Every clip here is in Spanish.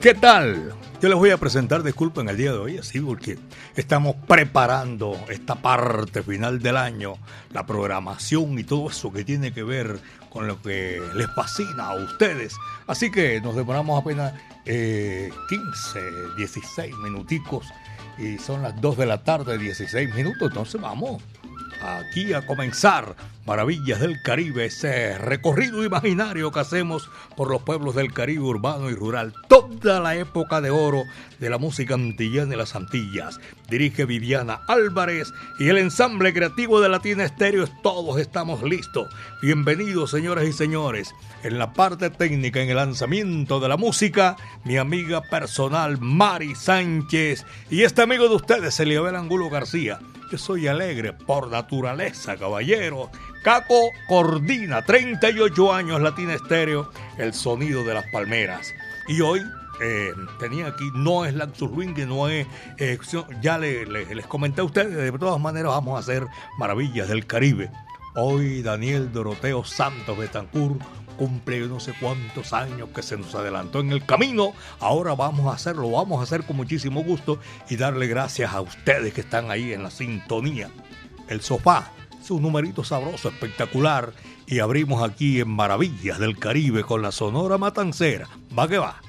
¿Qué tal? Yo les voy a presentar, disculpen, el día de hoy, así porque estamos preparando esta parte final del año, la programación y todo eso que tiene que ver con lo que les fascina a ustedes. Así que nos demoramos apenas 15, 16 minuticos y son las 2 de la tarde, 16 minutos, entonces vamos aquí a comenzar Maravillas del Caribe, ese recorrido imaginario que hacemos por los pueblos del Caribe urbano y rural, toda la época de oro de la música antillana de las Antillas. Dirige Viviana Álvarez y el ensamble creativo de Latina Estéreo, todos estamos listos. Bienvenidos, señoras y señores. En la parte técnica, en el lanzamiento de la música, mi amiga personal Mari Sánchez y este amigo de ustedes, Eliabel Angulo García. Yo soy alegre por naturaleza, caballero. Caco coordina 38 años Latina Estéreo, el sonido de las palmeras. Y hoy eh, tenía aquí, no es que no es, eh, ya les comenté a ustedes, de todas maneras vamos a hacer maravillas del Caribe. Hoy Daniel Doroteo Santos Betancourt cumple no sé cuántos años que se nos adelantó en el camino. Ahora vamos a hacerlo, vamos a hacer con muchísimo gusto y darle gracias a ustedes que están ahí en la sintonía. El sofá, un numerito sabroso, espectacular. Y abrimos aquí en Maravillas del Caribe con la Sonora Matancera. Va que va.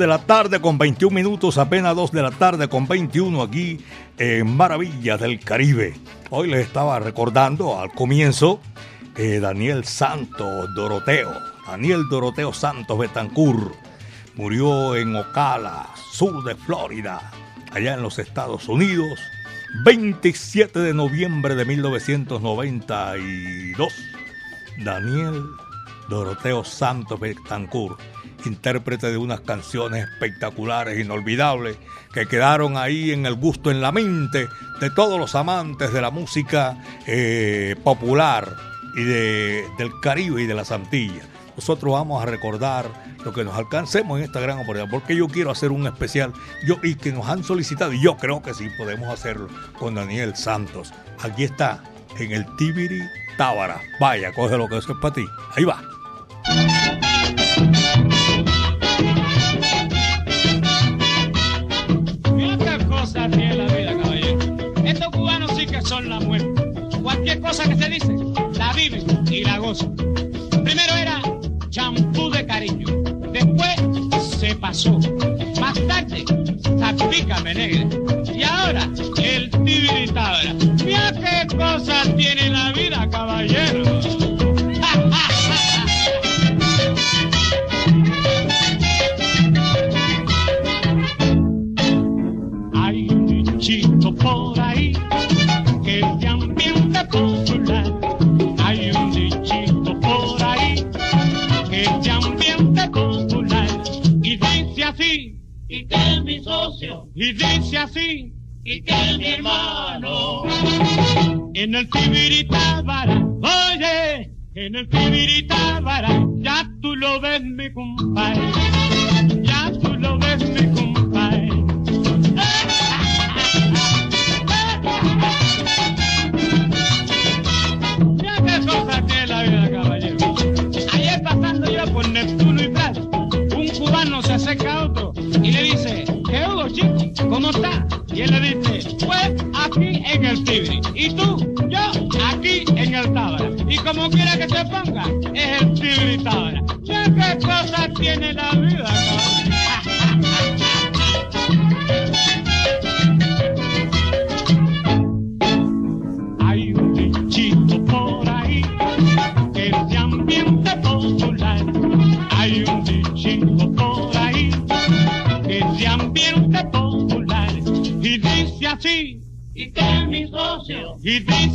De la tarde con 21 minutos, apenas 2 de la tarde con 21 aquí en Maravillas del Caribe. Hoy les estaba recordando al comienzo eh, Daniel Santos Doroteo, Daniel Doroteo Santos Betancourt, murió en Ocala, sur de Florida, allá en los Estados Unidos, 27 de noviembre de 1992. Daniel Doroteo Santos Betancourt intérprete de unas canciones espectaculares, inolvidables, que quedaron ahí en el gusto, en la mente de todos los amantes de la música eh, popular y de, del Caribe y de las Antillas. Nosotros vamos a recordar lo que nos alcancemos en esta gran oportunidad, porque yo quiero hacer un especial yo, y que nos han solicitado, y yo creo que sí podemos hacerlo con Daniel Santos. Aquí está, en el Tibiri Tábara. Vaya, coge lo que eso es para ti. Ahí va. Y la goza. Primero era champú de cariño, después se pasó. Más tarde, me negra. Y ahora, el tibiritabra. Mira qué cosas tiene la vida, caballero. Así, y que mi hermano, en el Tibiritábara, oye, en el Tibiritábara, ya tú lo ves mi compadre, ya tú lo ves mi compadre. Ya qué cosa tiene la vida, caballero. Ayer pasando yo por Neptuno y Plata, un cubano se acerca a otro y le dice, chico, ¿cómo está? Y él le dice, pues aquí en el Tibri. Y tú, yo, aquí en el Tábara. Y como quiera que se ponga, es el Tibri Tábara. ¿Qué cosa tiene la vida, y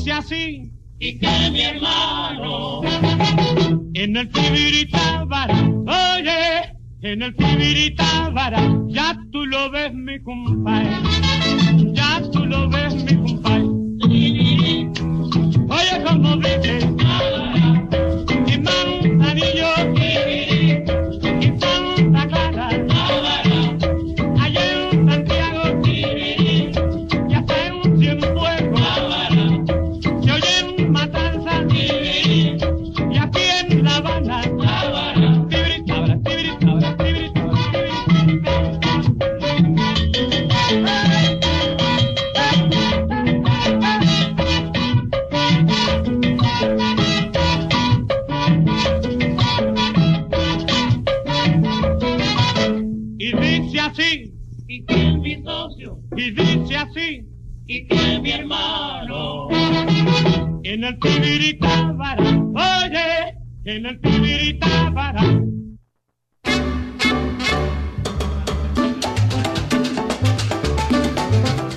y dice así, y que mi hermano, en el Tibiritábara, oye, en el Tibiritábara, ya tú lo ves mi compadre, ya tú lo ves mi compadre. Oye, como dice, y dice así, y que mi hermano, en el Tibiritábara, oye, en el Tibiritábara,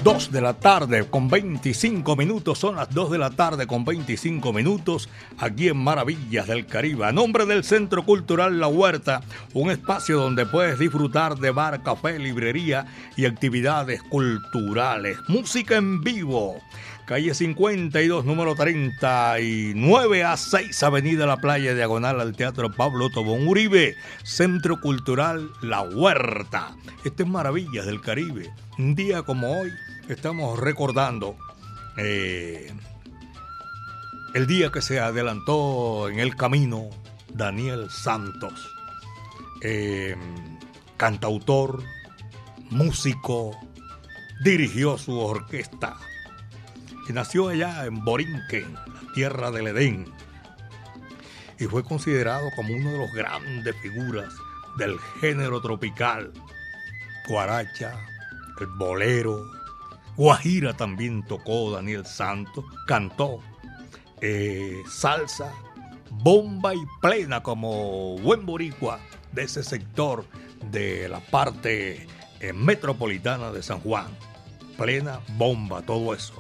2 de la tarde con 25 minutos, son las 2 de la tarde con 25 minutos aquí en Maravillas del Caribe. A nombre del Centro Cultural La Huerta, un espacio donde puedes disfrutar de bar, café, librería y actividades culturales. Música en vivo. Calle 52, número 39 a 6, Avenida La Playa, diagonal al Teatro Pablo Tobón Uribe, Centro Cultural La Huerta. Este es Maravillas del Caribe. Un día como hoy, estamos recordando eh, el día que se adelantó en el camino Daniel Santos, eh, cantautor, músico, dirigió su orquesta y nació allá en Borinquen, la tierra del Edén, y fue considerado como uno de los grandes figuras del género tropical. Guaracha, el bolero, Guajira también tocó Daniel Santos, cantó eh, salsa, bomba y plena como buen boricua de ese sector de la parte eh, metropolitana de San Juan. Plena bomba, todo eso.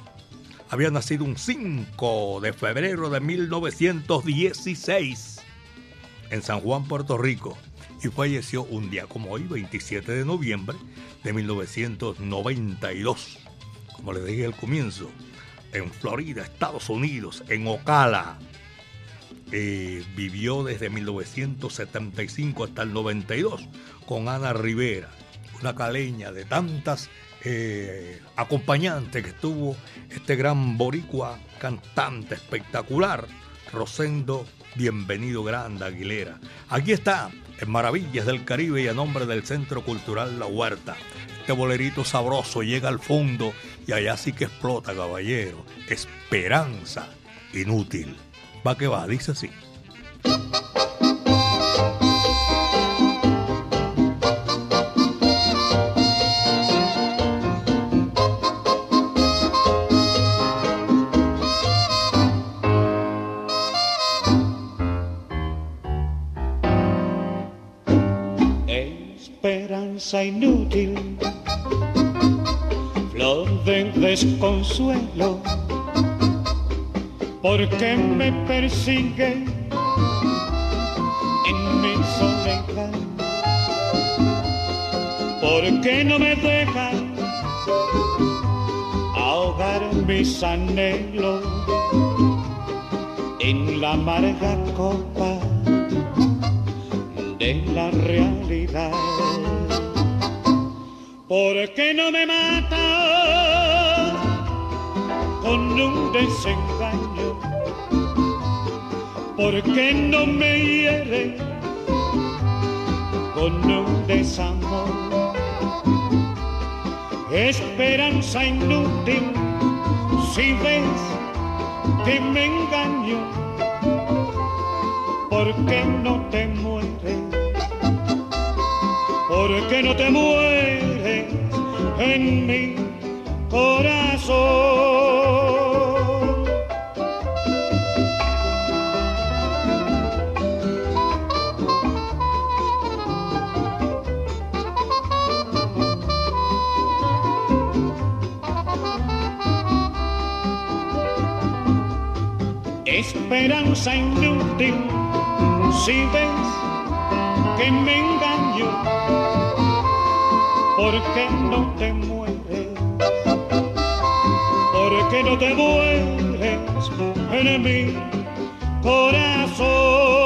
Había nacido un 5 de febrero de 1916 en San Juan, Puerto Rico, y falleció un día como hoy, 27 de noviembre de 1992. Como les dije al comienzo, en Florida, Estados Unidos, en Ocala. Eh, vivió desde 1975 hasta el 92 con Ana Rivera, una caleña de tantas eh, acompañantes que tuvo este gran boricua cantante espectacular, Rosendo Bienvenido Grande Aguilera. Aquí está, en Maravillas del Caribe y a nombre del Centro Cultural La Huerta. Este bolerito sabroso llega al fondo y allá sí que explota, caballero. Esperanza inútil. Va que va, dice así. Esperanza inútil, de desconsuelo, porque me persigue en mi soledad, porque no me deja ahogar mis anhelos en la amarga copa de la realidad. ¿Por qué no me mata con un desengaño? ¿Por qué no me hiere con un desamor? Esperanza inútil, si ves que me engaño, ¿por qué no te mueres? ¿Por qué no te mueres? en mi corazón. Esperanza inútil, si ves que me engaño ¿Por qué no te mueres? ¿Por qué no te mueres en mi corazón?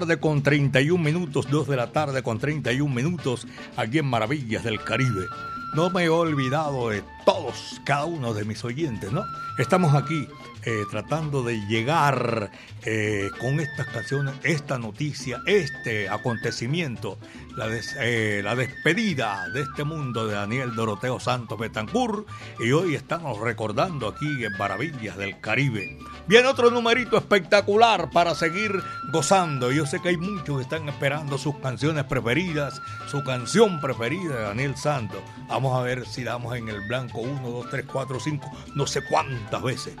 Tarde con 31 minutos, 2 de la tarde con 31 minutos, aquí en Maravillas del Caribe. No me he olvidado de todos, cada uno de mis oyentes, ¿no? Estamos aquí eh, tratando de llegar eh, con estas canciones, esta noticia, este acontecimiento, la, eh, la, despedida de este mundo de Daniel Doroteo Santos Betancourt. Y hoy estamos recordando aquí en Maravillas del Caribe Viene otro numerito espectacular para seguir gozando. Yo sé que hay muchos que están esperando sus canciones preferidas, su canción preferida de Daniel Santos. Vamos a ver si damos en el blanco 1, 2, 3, 4, 5, no sé cuántas veces.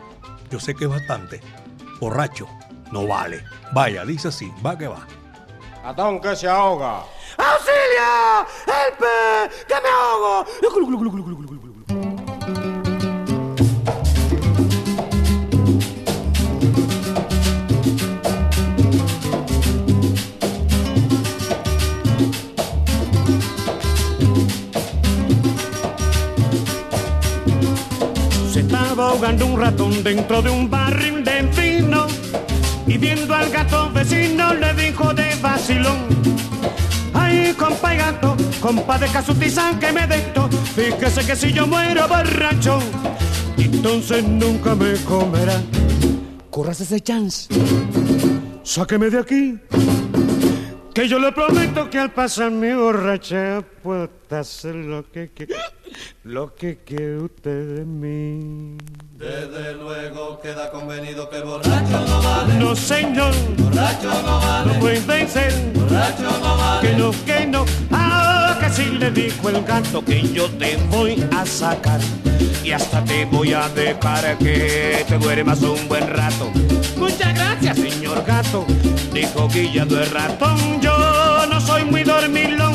Yo sé que es bastante. Borracho, no vale. Vaya, dice así, va que va. Ratón que se ahoga. ¡Auxilio! ¡Helpe! ¡Que me ahogo! Ratón dentro de un barril de vino y viendo al gato vecino le dijo de vacilón. Ay, compa y gato, compa de casutizan que me desto, fíjese que si yo muero borracho, entonces nunca me comerá. Corras ese chance, sáqueme de aquí, que yo le prometo que al pasar mi borracha puedo hacer lo que quiera, lo que quiere usted de mí. Desde luego queda convenido que borracho no vale. No señor, Borracho no vale. no puede ser, Borracho no vale. que no, que no. Ah, que sí le dijo el gato que yo te voy a sacar y hasta te voy a dejar que te duermas un buen rato. Muchas gracias, señor gato, dijo guillado el ratón. Yo no soy muy dormilón.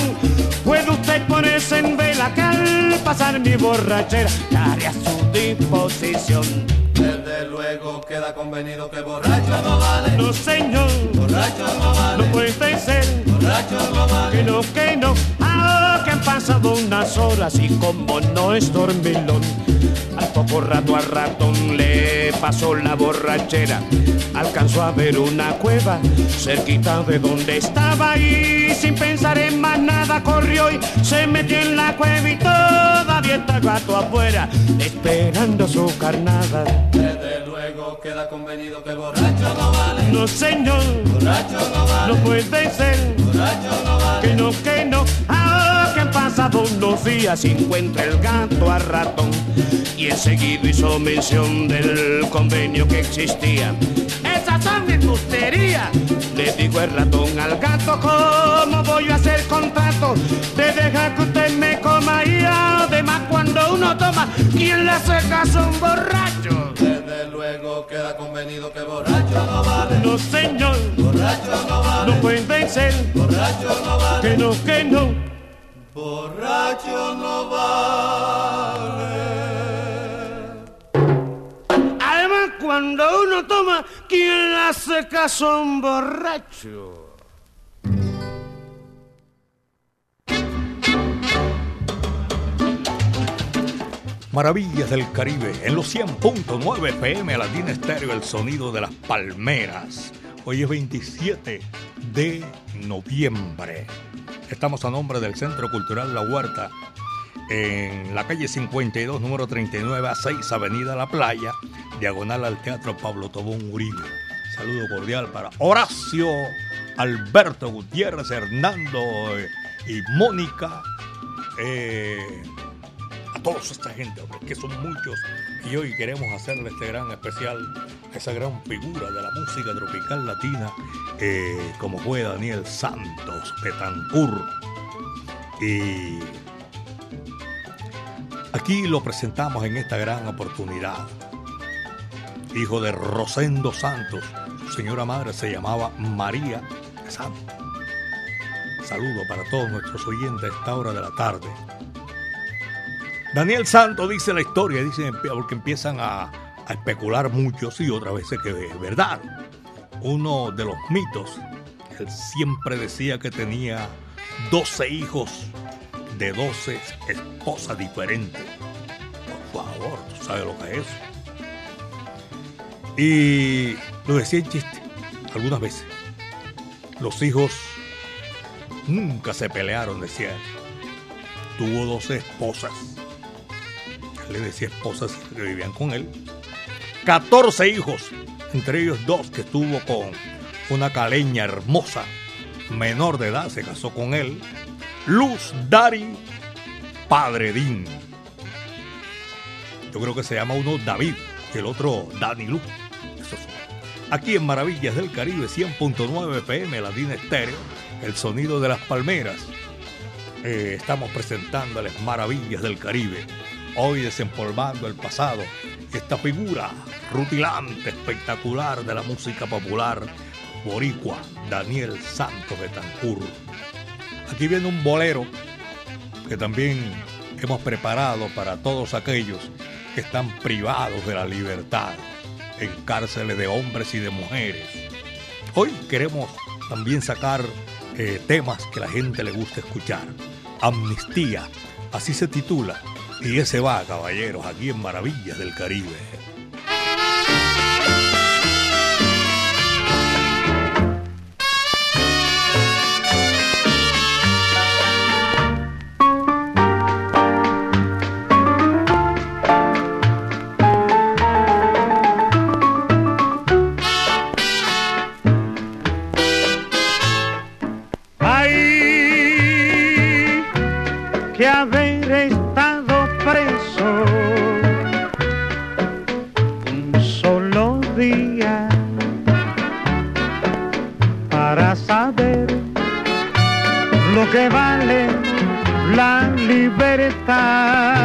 Puede usted ponerse en vela que al pasar mi borrachera estaré a su disposición. Desde luego queda convenido que borracho no vale. No señor, Borracho no vale. no puede ser. Borracho no vale. Que no, que no, ah, que han pasado unas horas y como no es dormilón, poco rato al ratón le pasó la borrachera. Alcanzó a ver una cueva cerquita de donde estaba y sin pensar en más nada corrió y se metió en la cueva y todavía está el gato afuera esperando su carnada. Desde luego queda convenido que borracho no vale. No señor, Borracho no vale. no puede ser. Borracho no vale. Que no, que no, ah, que han pasado unos días encuentra el gato a ratón. Y enseguida hizo mención del convenio que existía. Esas son embusterías, le dijo el ratón al gato, ¿cómo voy a hacer contrato? De dejar que usted me coma y además cuando uno toma, ¿quién le hace caso a un borracho? Desde luego queda convenido que borracho no vale. No señor, Borracho no vale. no puede ser, Borracho no vale. que no, que no. Borracho no vale. Además, cuando uno toma, ¿quién le hace caso a un borracho? Maravillas del Caribe en los 100.9 FM Latina Estéreo, el sonido de las palmeras. Hoy es 27 de noviembre. Estamos a nombre del Centro Cultural La Huerta en la calle 52, número 39 a 6, Avenida La Playa, diagonal al Teatro Pablo Tobón Uribe. Saludo cordial para Horacio, Alberto Gutiérrez, Hernando eh, y Mónica. eh, a todos esta gente, hombre, que son muchos, y hoy queremos hacerle este gran especial esa gran figura de la música tropical latina, eh, como fue Daniel Santos Petancur. Y aquí lo presentamos en esta gran oportunidad. Hijo de Rosendo Santos, su señora madre se llamaba María Santos. Saludo para todos nuestros oyentes a esta hora de la tarde. Daniel Santos dice la historia, dice porque empiezan a, a especular muchos y otras veces que es verdad. Uno de los mitos, él siempre decía que tenía 12 hijos de 12 esposas diferentes. Por favor, tú sabes lo que es. Y lo decía en chiste, algunas veces. Los hijos nunca se pelearon, decía él. Tuvo 12 esposas le decía esposas que vivían con él. 14 hijos, entre ellos dos que estuvo con una caleña hermosa, menor de edad, se casó con él. Luz Dari Padredín. Yo creo que se llama uno David y el otro Dani Luz. Son. Aquí en Maravillas del Caribe, 100.9 FM, Latina Estéreo, el sonido de las palmeras. Eh, estamos presentándoles Maravillas del Caribe hoy desempolvando el pasado, esta figura rutilante, espectacular de la música popular, boricua Daniel Santos Betancur. Aquí viene un bolero que también hemos preparado para todos aquellos que están privados de la libertad en cárceles de hombres y de mujeres. Hoy queremos también sacar eh, temas que la gente le gusta escuchar. Amnistía, así se titula. Y ese va, caballeros, aquí en Maravillas del Caribe. vale la libertad.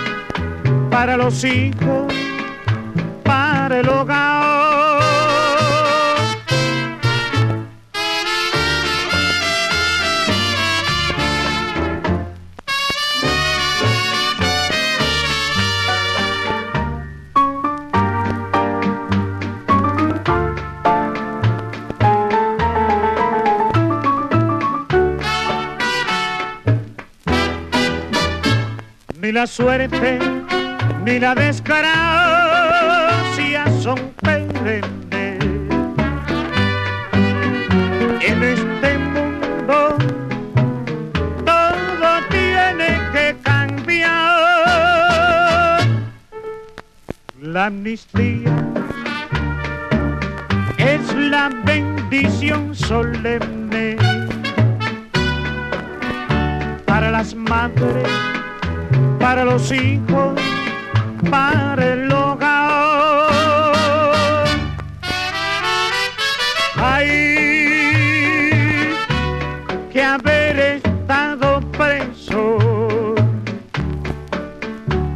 para los hijos, para el hogar. ni la suerte ni la desgracia son perennes. En este mundo todo tiene que cambiar. La amnistía es la bendición solemne para las madres para los hijos, para el hogar. Hay que haber estado preso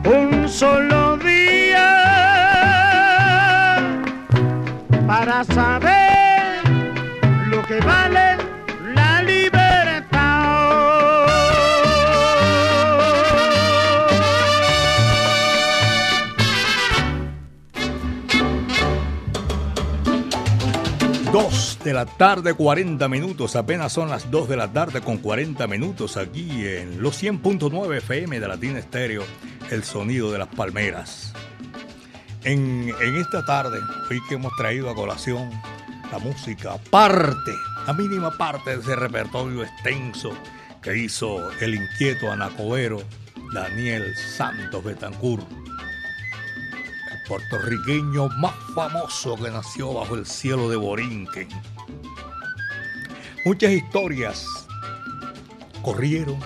un solo día para saber de la tarde, 40 minutos. Apenas son las 2 de la tarde con 40 minutos aquí en los 100.9 FM de Latina Estéreo, el sonido de las palmeras. En, esta tarde, hoy que hemos traído a colación la música, parte, la mínima parte de ese repertorio extenso que hizo el inquieto anacobero Daniel Santos Betancourt puertorriqueño más famoso que nació bajo el cielo de Borinquen. Muchas historias corrieron,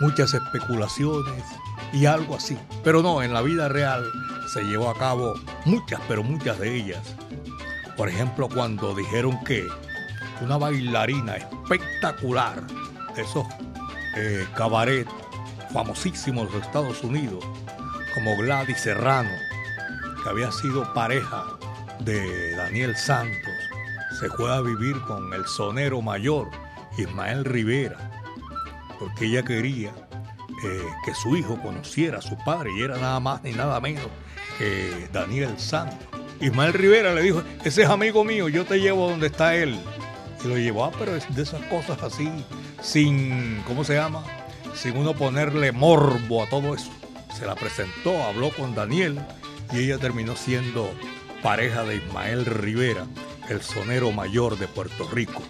muchas especulaciones y algo así. Pero no, en la vida real se llevó a cabo muchas, pero muchas de ellas. Por ejemplo, cuando dijeron que una bailarina espectacular de esos eh, cabaret famosísimos de los Estados Unidos, como Gladys Serrano, que había sido pareja de Daniel Santos, se fue a vivir con el sonero mayor Ismael Rivera, porque ella quería eh, que su hijo conociera a su padre y era nada más ni nada menos que Daniel Santos. Ismael Rivera le dijo, ese es amigo mío, yo te llevo donde está él. Y lo llevó, ah, pero es de esas cosas así, sin, ¿cómo se llama? sin uno ponerle morbo a todo eso. Se la presentó, habló con Daniel y ella terminó siendo pareja de Ismael Rivera, el sonero mayor de Puerto Rico.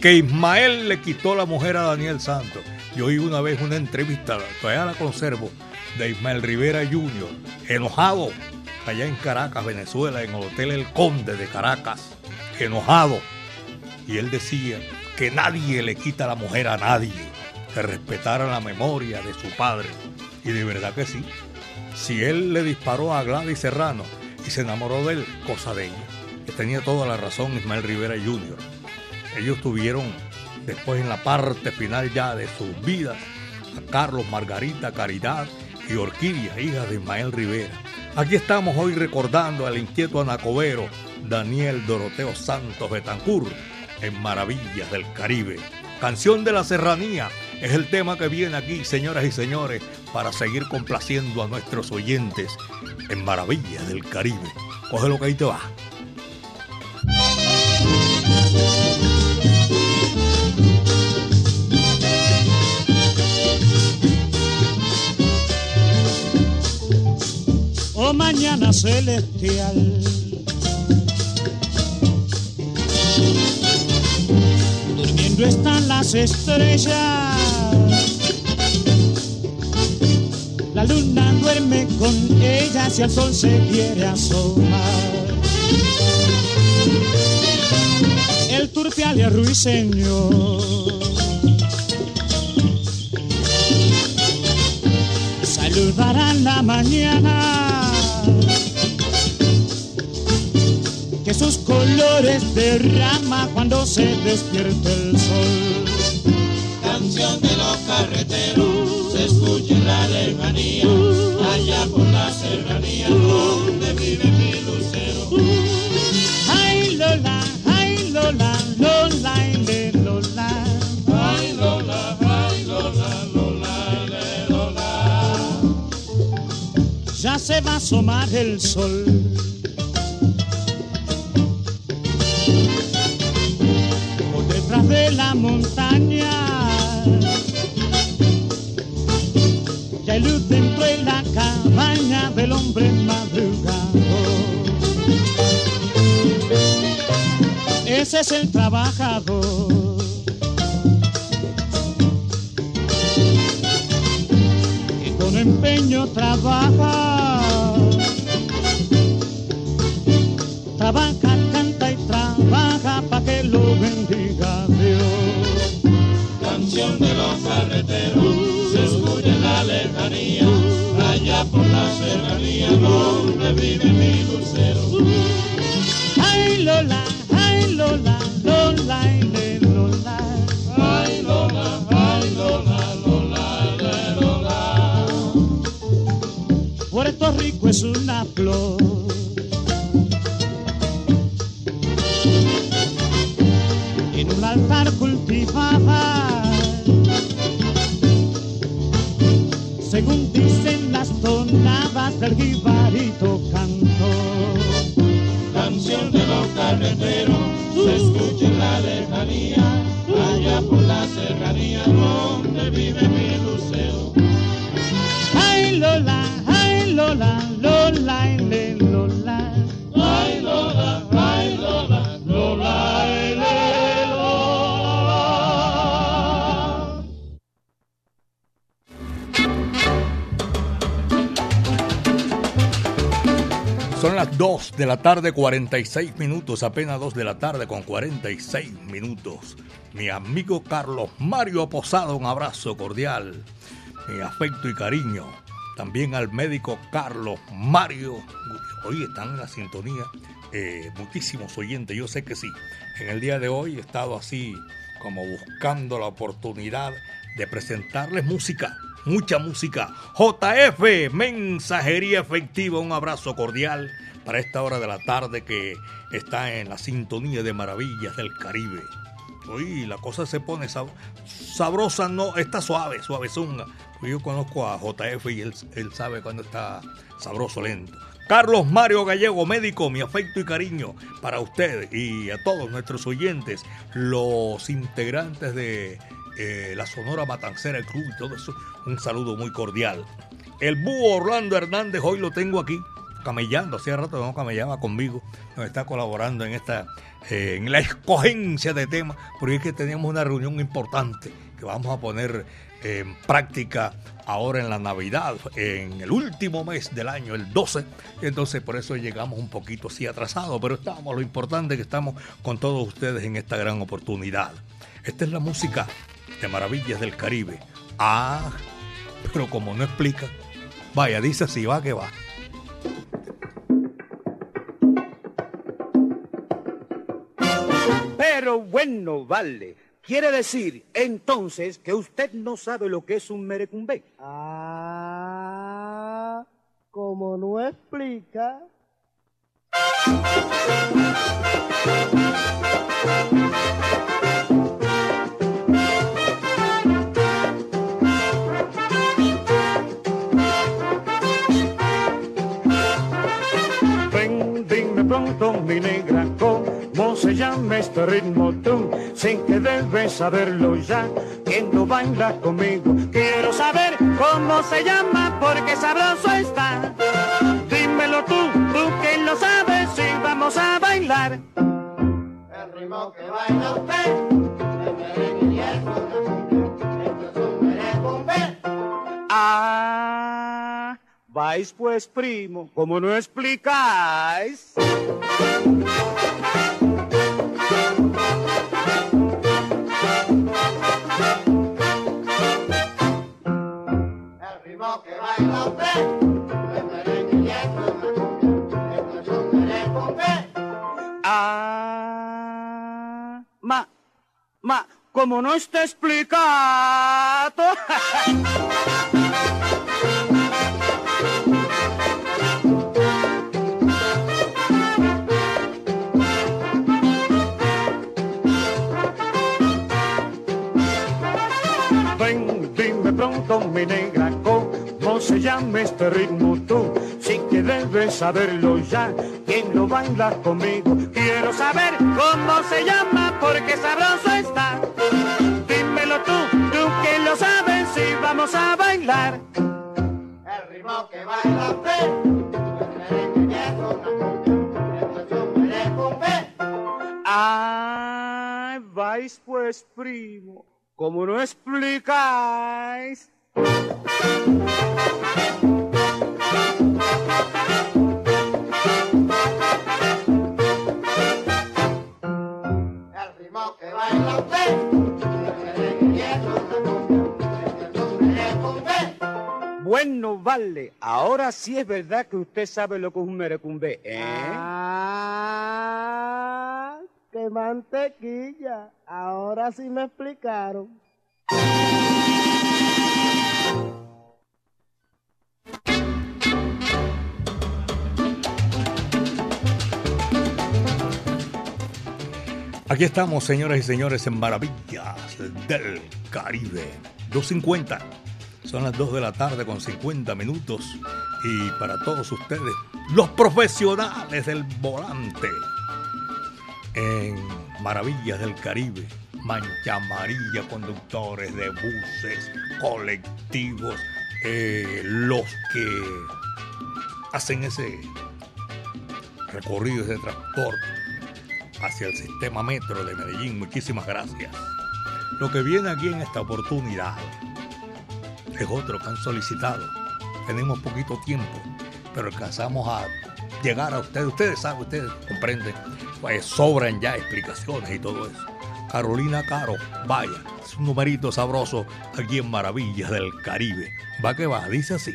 Que Ismael le quitó la mujer a Daniel Santos. Yo oí una vez una entrevista, todavía la conservo, de Ismael Rivera Jr., enojado, allá en Caracas, Venezuela, en el Hotel El Conde de Caracas, enojado. Y él decía que nadie le quita la mujer a nadie, que respetara la memoria de su padre. Y de verdad que sí. Si él le disparó a Gladys Serrano y se enamoró de él, cosa de ella. Que tenía toda la razón Ismael Rivera Jr. Ellos tuvieron después en la parte final ya de sus vidas a Carlos, Margarita, Caridad y Orquídea, hija de Ismael Rivera. Aquí estamos hoy recordando al inquieto anacobero Daniel Doroteo Santos Betancur en Maravillas del Caribe. Canción de la Serranía es el tema que viene aquí, señoras y señores, para seguir complaciendo a nuestros oyentes en Maravillas del Caribe. Coge lo que ahí te va. Celestial. Durmiendo están las estrellas. La luna duerme con ellas y el sol se quiere asomar. El turpial y ruiseñor. Saludarán la mañana sus colores derrama cuando se despierte el sol. Canción de los carreteros, se escucha en la lejanía, allá por la serranía, donde vive mi lucero. Ay Lola, ay Lola, Lola, ile, Lola. Ay Lola, ay Lola, Lola, le, Lola. Ya se va a asomar el sol. De la cabaña del hombre madrugador. Ese es el trabajador. que con empeño trabaja. Trabaja, canta y trabaja para que lo bendiga Dios. Canción de los carreteros, lejanía, allá por la serranía, donde vive mi lucero. Ay Lola, ay Lola, Lola, ile, Lola. Ay Lola, ay Lola, Lola, le, Lola. Puerto Rico es una flor. En un altar cultivada, según dicen las tonadas del jibarito canto. Canción de los carreteros, se escucha en la lejanía, allá por la serranía, donde vive mi lucero. Ay Lola, ay Lola, Lola, Lola. 2 de la tarde, 46 minutos, apenas 2 de la tarde con 46 minutos. Mi amigo Carlos Mario Posada, un abrazo cordial, mi afecto y cariño. También al médico Carlos Mario. Hoy están en la sintonía eh, muchísimos oyentes, yo sé que sí. En el día de hoy he estado así como buscando la oportunidad de presentarles música, mucha música. JF, mensajería efectiva, un abrazo cordial para esta hora de la tarde que está en la sintonía de maravillas del Caribe. Uy, la cosa se pone sab- sabrosa, no, está suave, suavezunga. Yo conozco a JF y él, él sabe cuando está sabroso, lento. Carlos Mario Gallego, médico, mi afecto y cariño para usted y a todos nuestros oyentes, los integrantes de eh, la Sonora Matancera, el club y todo eso, un saludo muy cordial. El búho Orlando Hernández, hoy lo tengo aquí, camellando, hacía rato que no camellaba conmigo, nos está colaborando en esta, eh, en la escogencia de temas, porque es que tenemos una reunión importante que vamos a poner en práctica ahora en la Navidad, en el último mes del año, el 12. Entonces por eso llegamos un poquito así atrasados, pero estamos, lo importante es que estamos con todos ustedes en esta gran oportunidad. Esta es la música de Maravillas del Caribe. Ah, pero como no explica, vaya, dice así, va que va. Pero bueno, vale. Quiere decir, entonces, que usted no sabe lo que es un merecumbé. Ah, como no explica. Ven, dime pronto, mi negra, llama este ritmo tú, sin que debes saberlo ya, quien no baila conmigo. Quiero saber cómo se llama, porque sabroso está. Dímelo tú, tú que lo sabes, si vamos a bailar. El ritmo que baila usted, y. Ah, vais pues, primo, como no explicáis. Ah, ma, ma, como no está explicado. Ven, dime pronto, mi negra, se llama este ritmo tú, sí que debes saberlo ya, quien lo baila conmigo. Quiero saber cómo se llama, porque sabroso está. Dímelo tú, tú que lo sabes, si vamos a bailar. El ritmo que baila y. Ay, vais pues, primo, como no explicáis. Bueno, vale, ahora sí es verdad que usted sabe lo que es un merecumbé, ¿eh? Ah, qué mantequilla. Ahora sí me explicaron. Aquí estamos, señoras y señores, en Maravillas del Caribe. 2.50. Son las 2 de la tarde con 50 minutos. Y para todos ustedes, los profesionales del volante. En Maravillas del Caribe. Mancha amarilla, conductores de buses, colectivos, eh, los que hacen ese recorrido, ese transporte hacia el sistema metro de Medellín. Muchísimas gracias. Lo que viene aquí en esta oportunidad es otro que han solicitado. Tenemos poquito tiempo, pero alcanzamos a llegar a ustedes. Ustedes saben, ustedes comprenden. Pues sobran ya explicaciones y todo eso. Carolina Caro, vaya, es un numerito sabroso aquí en Maravillas del Caribe. Va que va, dice así.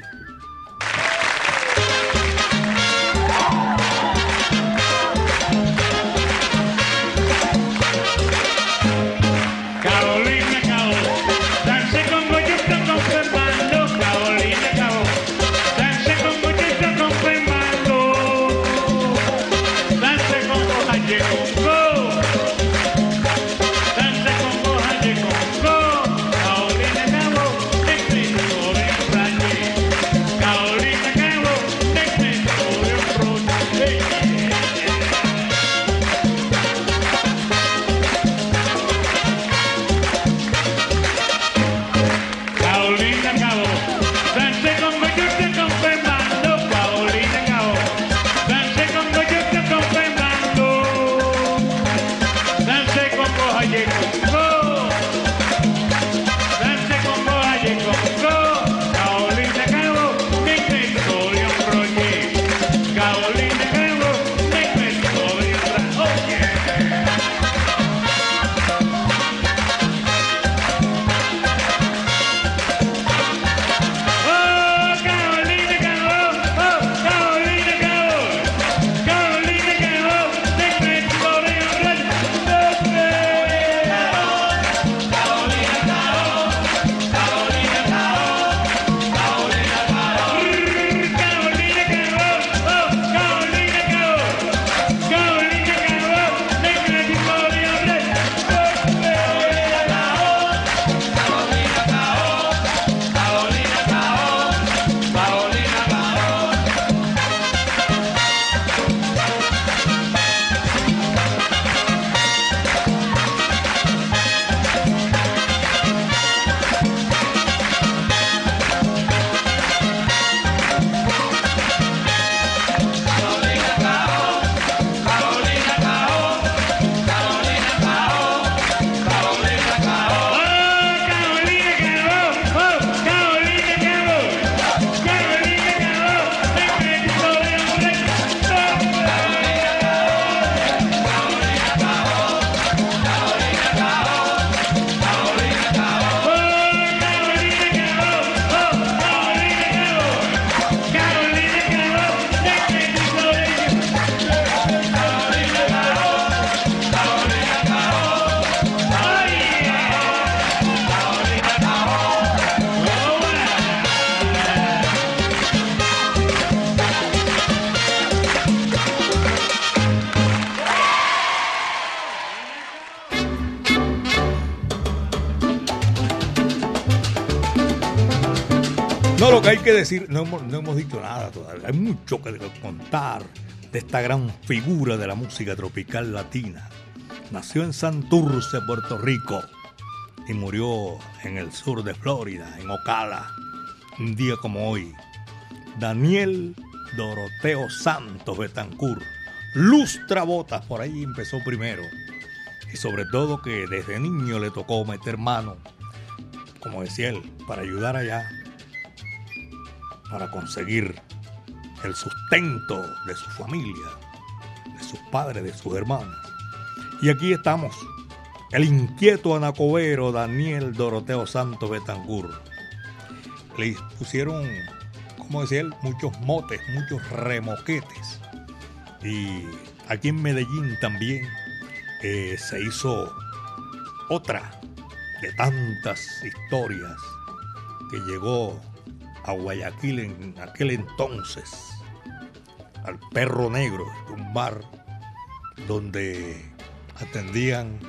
Que decir, no hemos, no hemos dicho nada todavía. Hay mucho que contar de esta gran figura de la música tropical latina. Nació en Santurce, Puerto Rico, y murió en el sur de Florida, en Ocala, un día como hoy. Daniel Doroteo Santos Betancourt. Lustra botas, por ahí empezó primero. Y sobre todo que desde niño le tocó meter mano, como decía él, para ayudar allá, para conseguir el sustento de su familia, de sus padres, de sus hermanos. Y aquí estamos, el inquieto anacobero Daniel Doroteo Santos Betancourt. Le pusieron, como decía él, muchos motes, muchos remoquetes. Y aquí en Medellín también eh, se hizo otra de tantas historias que llegó a Guayaquil en aquel entonces, al Perro Negro, un bar donde atendían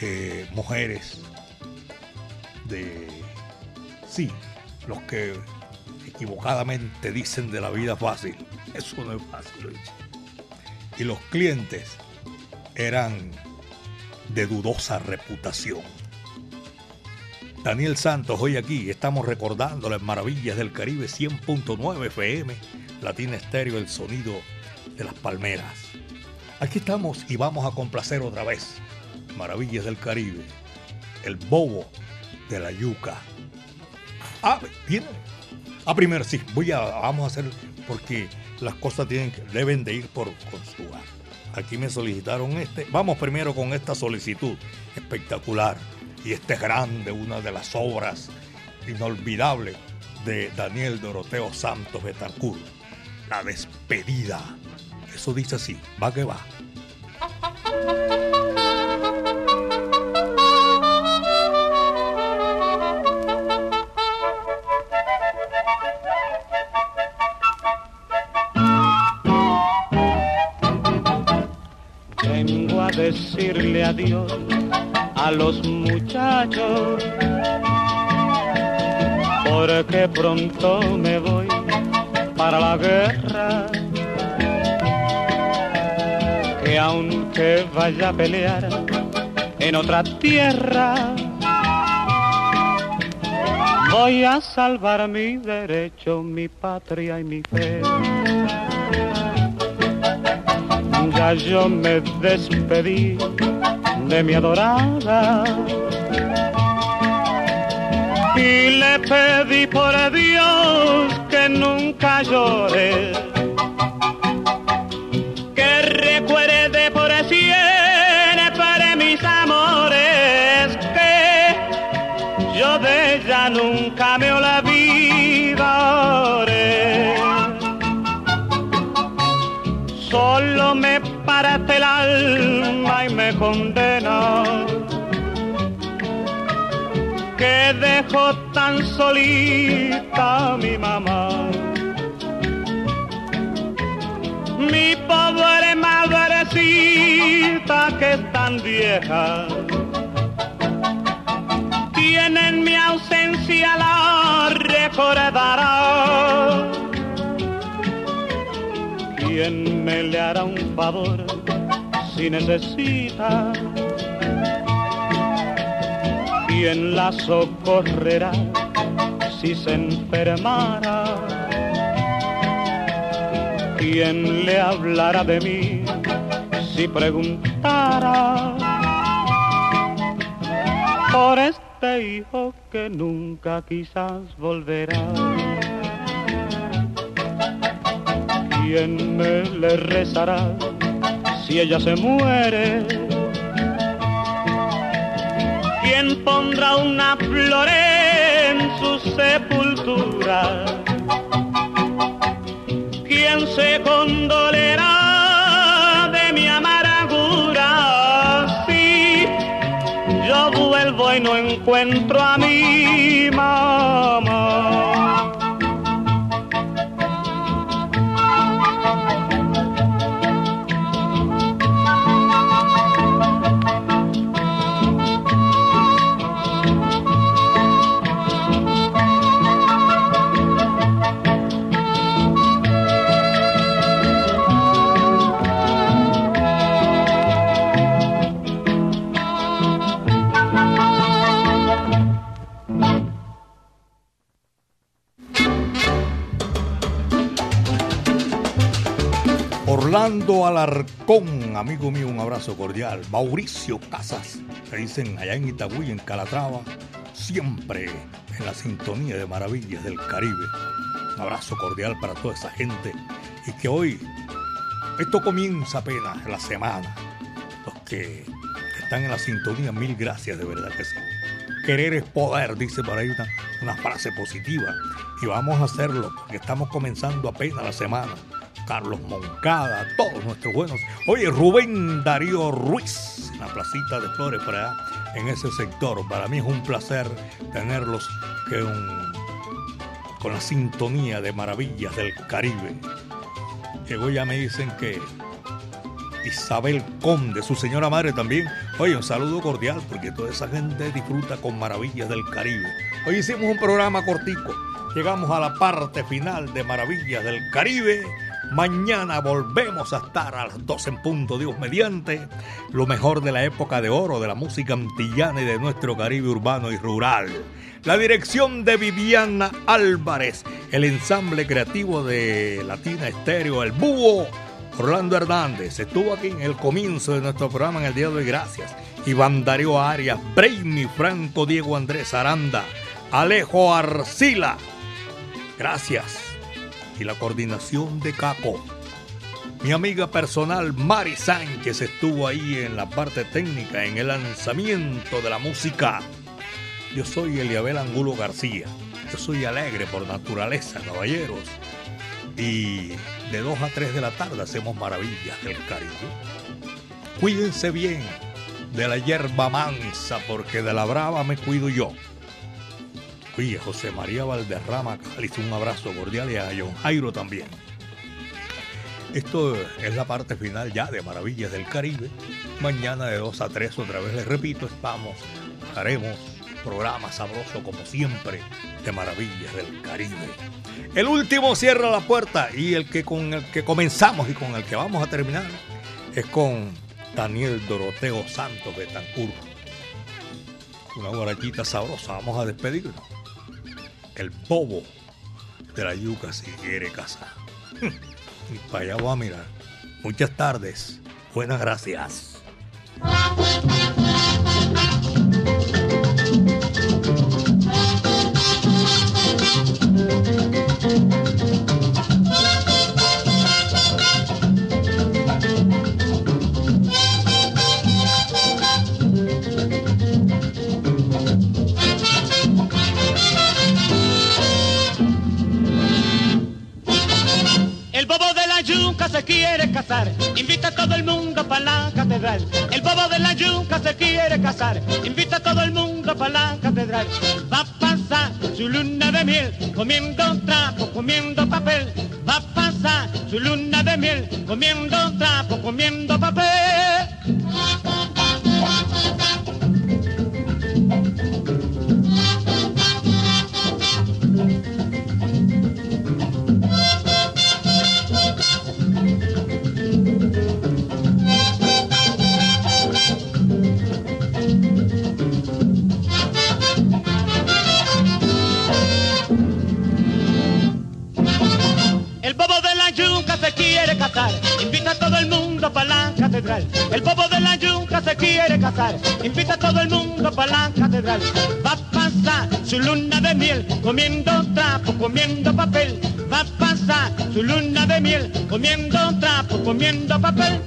eh, mujeres de, sí, los que equivocadamente dicen de la vida fácil. Eso no es fácil. Y los clientes eran de dudosa reputación. Daniel Santos, hoy aquí estamos recordando las maravillas del Caribe 100.9 FM, Latina Estéreo, el sonido de las palmeras. Aquí estamos y vamos a complacer otra vez Maravillas del Caribe, el bobo de la yuca. Ah, viene. Ah, primero sí, vamos a hacer, porque las cosas tienen, deben de ir por con su Aquí me solicitaron este. Vamos primero con esta solicitud espectacular y este es grande, una de las obras inolvidables de Daniel Doroteo Santos Betancourt, La despedida. Eso dice así, va que va. Vengo a decirle adiós a los muchachos, porque pronto me voy para la guerra, que aunque vaya a pelear en otra tierra, voy a salvar mi derecho, mi patria y mi fe. Ya yo me despedí de mi adorada. Y le pedí por Dios que nunca llore, Me parte el alma y me condena que dejó tan solita mi mamá. Mi pobre madrecita que es tan vieja, tiene en mi ausencia la recordará. ¿Quién me le hará un favor si necesita? ¿Quién la socorrerá si se enfermara? ¿Quién le hablará de mí si preguntara por este hijo que nunca quizás volverá? ¿Quién me le rezará si ella se muere? ¿Quién pondrá una flor en su sepultura? ¿Quién se condolerá de mi amargura? Si yo vuelvo y no encuentro a mi mamá. Orlando Alarcón, amigo mío, un abrazo cordial. Mauricio Casas, que dicen allá en Itagüí, en Calatrava, siempre en la sintonía de Maravillas del Caribe. Un abrazo cordial para toda esa gente y que hoy, esto comienza apenas la semana. Los que están en la sintonía, mil gracias, de verdad que sí. Querer es poder, dice por ahí una, una frase positiva. Y vamos a hacerlo porque estamos comenzando apenas la semana. Carlos Moncada, todos nuestros buenos. Oye, Rubén Darío Ruiz, en la placita de Flores para en ese sector. Para mí es un placer tenerlos que un, con la sintonía de maravillas del Caribe. Llegó ya me dicen que Isabel Conde, su señora madre también. Oye, un saludo cordial porque toda esa gente disfruta con maravillas del Caribe. Hoy hicimos un programa cortico. Llegamos a la parte final de Maravillas del Caribe. Mañana volvemos a estar a las 12 en punto, Dios mediante. Lo mejor de la época de oro de la música antillana y de nuestro Caribe urbano y rural. La dirección de Viviana Álvarez, el ensamble creativo de Latina Estéreo, el Búho. Orlando Hernández estuvo aquí en el comienzo de nuestro programa en el día de hoy, gracias. Iván Darío Arias, Brainy Franco, Diego Andrés Aranda, Alejo Arcila, gracias. Y la coordinación de Caco. Mi amiga personal Mari Sánchez estuvo ahí en la parte técnica, en el lanzamiento de la música. Yo soy Eliabel Angulo García. Yo soy alegre por naturaleza, caballeros. Y de 2 a 3 de la tarde hacemos maravillas del Caribe. Cuídense bien de la hierba mansa, porque de la brava me cuido yo. Oye, José María Valderrama Cáliz, un abrazo cordial y a John Jairo también. Esto es la parte final ya de Maravillas del Caribe. Mañana de 2 a 3, otra vez les repito, estamos, haremos programa sabroso como siempre de Maravillas del Caribe. El último cierra la puerta y el que con el que comenzamos y con el que vamos a terminar es con Daniel Doroteo Santos Betancur. Una guarachita sabrosa, vamos a despedirnos. El bobo de la yuca si quiere casar. Y para allá voy a mirar. Muchas tardes. Buenas gracias. El bobo de la yuca se quiere casar, invita a todo el mundo para la catedral. Va a pasar su luna de miel, comiendo trapo, comiendo papel. Va a pasar su luna de miel, comiendo trapo, comiendo papel. Quiere casar, invita a todo el mundo para la catedral. Va a pasar su luna de miel, comiendo trapo, comiendo papel. Va a pasar su luna de miel, comiendo trapo, comiendo papel.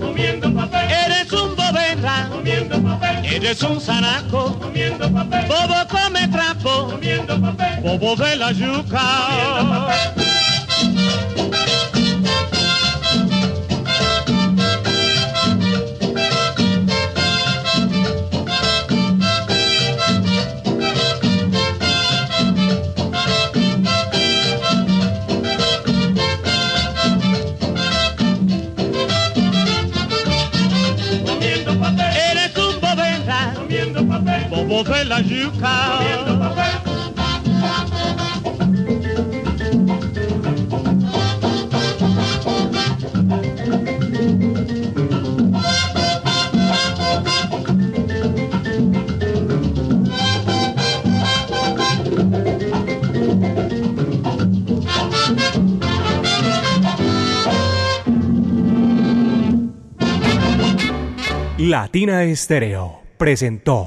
Comiendo papel. Eres un bobera, comiendo papel. Eres un zanaco, comiendo papel. Bobo come trapo, comiendo papel. Bobo de la yuca. Comiendo mover la yuca. Latina Estéreo presentó.